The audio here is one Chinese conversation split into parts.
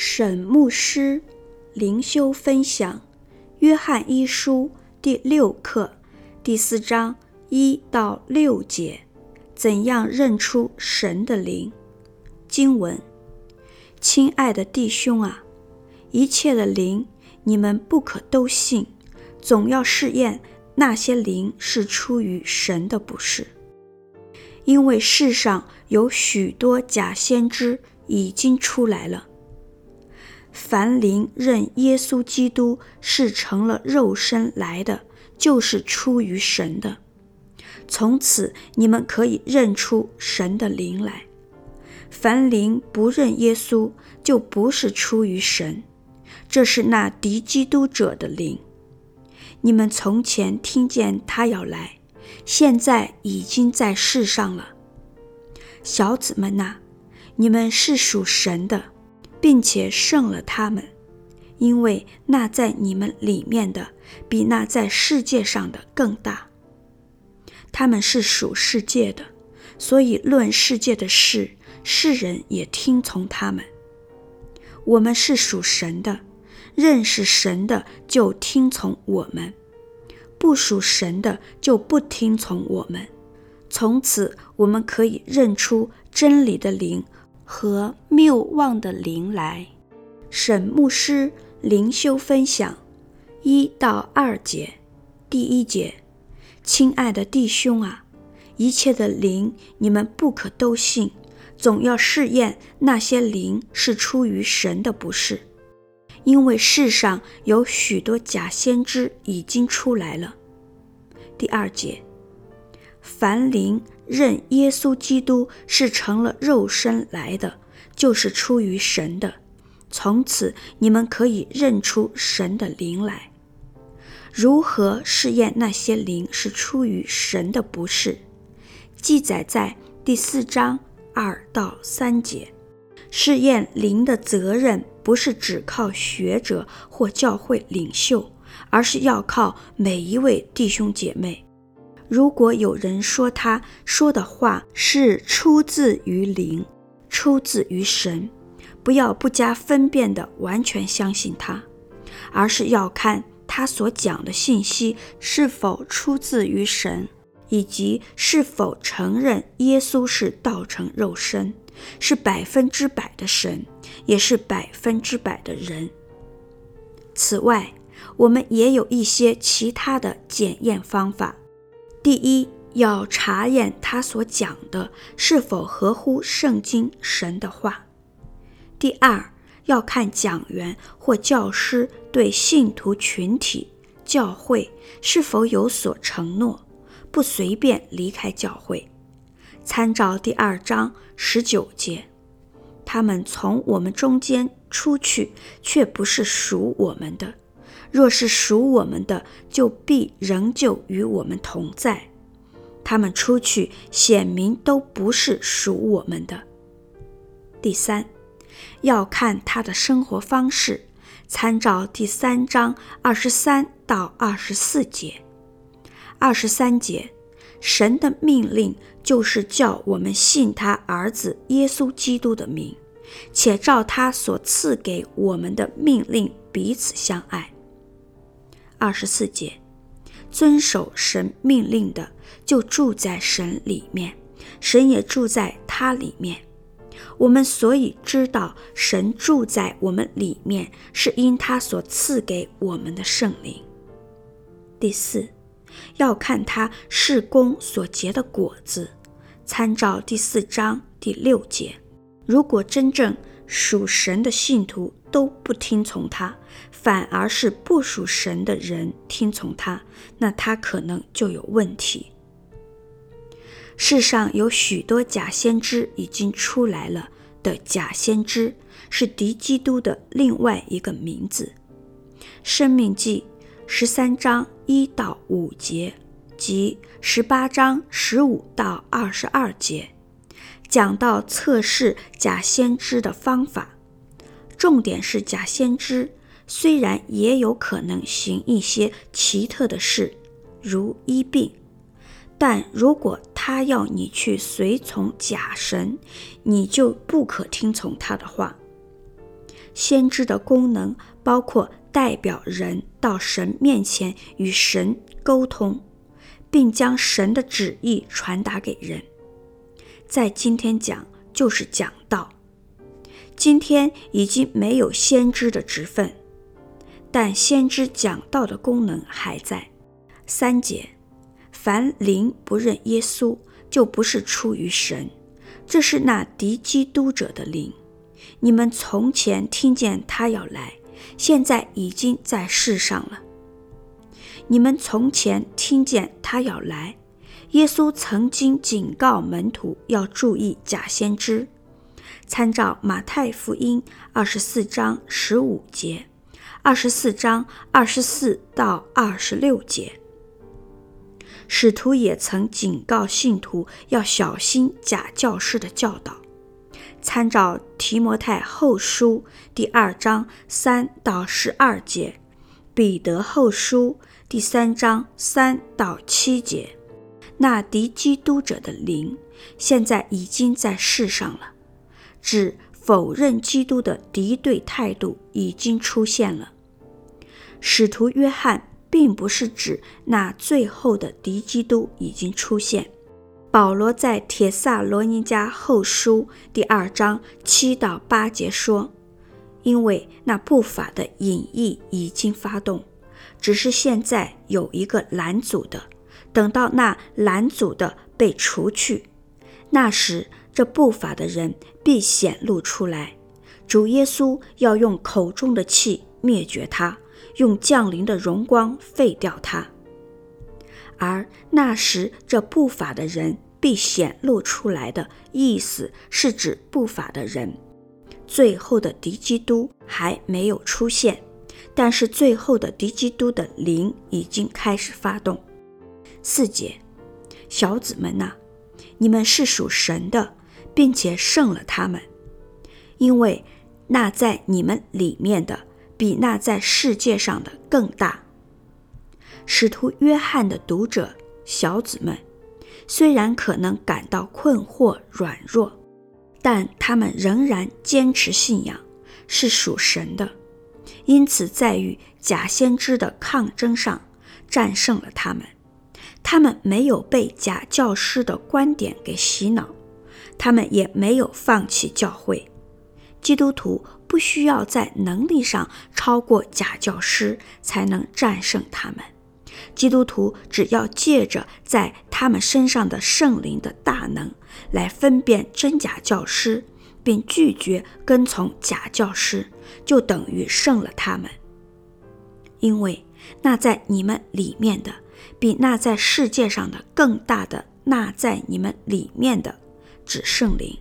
沈牧师灵修分享《约翰一书》第六课第四章一到六节：怎样认出神的灵？经文：亲爱的弟兄啊，一切的灵你们不可都信，总要试验那些灵是出于神的不是，因为世上有许多假先知已经出来了。凡灵认耶稣基督是成了肉身来的，就是出于神的。从此你们可以认出神的灵来。凡灵不认耶稣，就不是出于神，这是那敌基督者的灵。你们从前听见他要来，现在已经在世上了。小子们呐，你们是属神的。并且胜了他们，因为那在你们里面的比那在世界上的更大。他们是属世界的，所以论世界的事，世人也听从他们。我们是属神的，认识神的就听从我们；不属神的就不听从我们。从此，我们可以认出真理的灵。和谬妄的灵来。沈牧师灵修分享一到二节，第一节，亲爱的弟兄啊，一切的灵你们不可都信，总要试验那些灵是出于神的不是，因为世上有许多假先知已经出来了。第二节，凡灵。认耶稣基督是成了肉身来的，就是出于神的。从此你们可以认出神的灵来。如何试验那些灵是出于神的不是？记载在第四章二到三节。试验灵的责任不是只靠学者或教会领袖，而是要靠每一位弟兄姐妹。如果有人说他说的话是出自于灵，出自于神，不要不加分辨地完全相信他，而是要看他所讲的信息是否出自于神，以及是否承认耶稣是道成肉身，是百分之百的神，也是百分之百的人。此外，我们也有一些其他的检验方法。第一，要查验他所讲的是否合乎圣经神的话；第二，要看讲员或教师对信徒群体、教会是否有所承诺，不随便离开教会。参照第二章十九节，他们从我们中间出去，却不是属我们的。若是属我们的，就必仍旧与我们同在。他们出去，显明都不是属我们的。第三，要看他的生活方式，参照第三章二十三到二十四节。二十三节，神的命令就是叫我们信他儿子耶稣基督的名，且照他所赐给我们的命令彼此相爱。二十四节，遵守神命令的，就住在神里面，神也住在他里面。我们所以知道神住在我们里面，是因他所赐给我们的圣灵。第四，要看他事工所结的果子，参照第四章第六节。如果真正属神的信徒都不听从他，反而是不属神的人听从他，那他可能就有问题。世上有许多假先知已经出来了的假先知，是敌基督的另外一个名字。生命记十三章一到五节及十八章十五到二十二节。讲到测试假先知的方法，重点是假先知虽然也有可能行一些奇特的事，如医病，但如果他要你去随从假神，你就不可听从他的话。先知的功能包括代表人到神面前与神沟通，并将神的旨意传达给人。在今天讲就是讲道。今天已经没有先知的职分，但先知讲道的功能还在。三节，凡灵不认耶稣，就不是出于神。这是那敌基督者的灵。你们从前听见他要来，现在已经在世上了。你们从前听见他要来，耶稣曾经警告门徒要注意假先知。参照马太福音二十四章十五节，二十四章二十四到二十六节，使徒也曾警告信徒要小心假教师的教导。参照提摩太后书第二章三到十二节，彼得后书第三章三到七节，那敌基督者的灵现在已经在世上了。指否认基督的敌对态度已经出现了。使徒约翰并不是指那最后的敌基督已经出现。保罗在帖撒罗尼迦后书第二章七到八节说：“因为那不法的隐意已经发动，只是现在有一个拦阻的，等到那拦阻的被除去，那时。”这不法的人必显露出来，主耶稣要用口中的气灭绝他，用降临的荣光废掉他。而那时这不法的人必显露出来的意思是指不法的人，最后的敌基督还没有出现，但是最后的敌基督的灵已经开始发动。四节，小子们呐，你们是属神的。并且胜了他们，因为那在你们里面的比那在世界上的更大。使徒约翰的读者小子们，虽然可能感到困惑软弱，但他们仍然坚持信仰，是属神的，因此在与假先知的抗争上战胜了他们。他们没有被假教师的观点给洗脑。他们也没有放弃教会。基督徒需要在能力上超过假教师才能战胜他们。基督徒只要借着在他们身上的圣灵的大能来分辨真假教师，并拒绝跟从假教师，就等于胜了他们。因为那在你们里面的，比那在世界上的更大的那在你们里面的。指圣灵，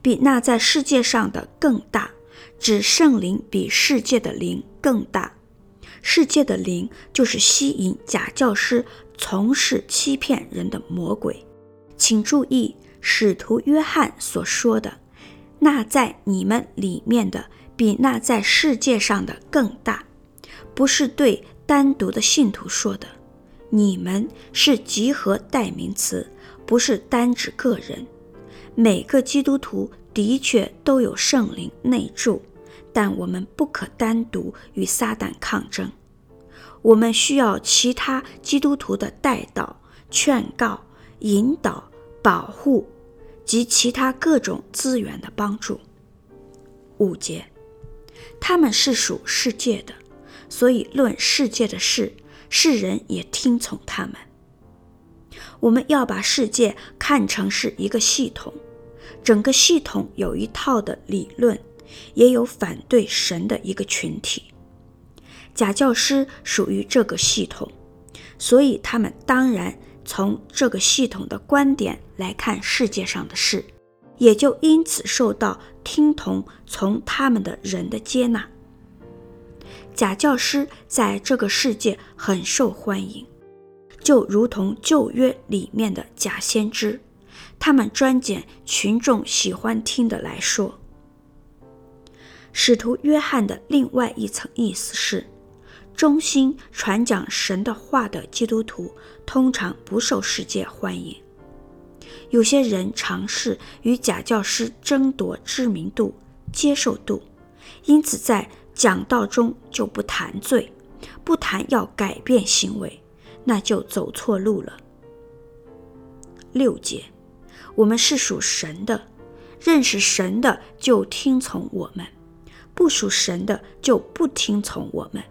比那在世界上的更大；指圣灵比世界的灵更大。世界的灵就是吸引假教师从事欺骗人的魔鬼。请注意，使徒约翰所说的“那在你们里面的比那在世界上的更大”，不是对单独的信徒说的。你们是集合代名词。不是单指个人，每个基督徒的确都有圣灵内住，但我们不可单独与撒旦抗争。我们需要其他基督徒的代祷、劝告、引导、保护及其他各种资源的帮助。五节，他们是属世界的，所以论世界的事，世人也听从他们。我们要把世界看成是一个系统，整个系统有一套的理论，也有反对神的一个群体。假教师属于这个系统，所以他们当然从这个系统的观点来看世界上的事，也就因此受到听从从他们的人的接纳。假教师在这个世界很受欢迎。就如同旧约里面的假先知，他们专拣群众喜欢听的来说。使徒约翰的另外一层意思是，忠心传讲神的话的基督徒通常不受世界欢迎。有些人尝试与假教师争夺知名度、接受度，因此在讲道中就不谈罪，不谈要改变行为，那就走错路了。六节，我们是属神的，认识神的就听从我们，不属神的就不听从我们。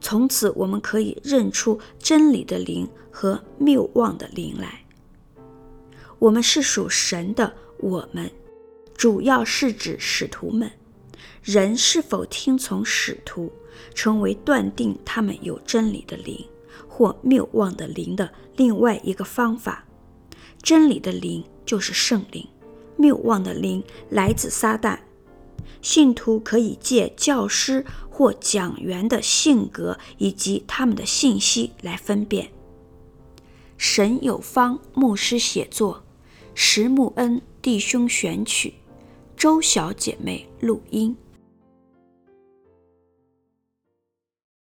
从此，我们可以认出真理的灵和谬妄的灵来。我们是属神的，我们主要是指使徒们。人是否听从使徒，成为断定他们有真理的灵或谬妄的灵的另外一个方法。真理的灵就是圣灵，谬妄的灵来自撒旦。信徒可以借教师或讲员的性格以及他们的信息来分辨。沈有方牧师写作，石木恩弟兄选曲，周小姐妹录音。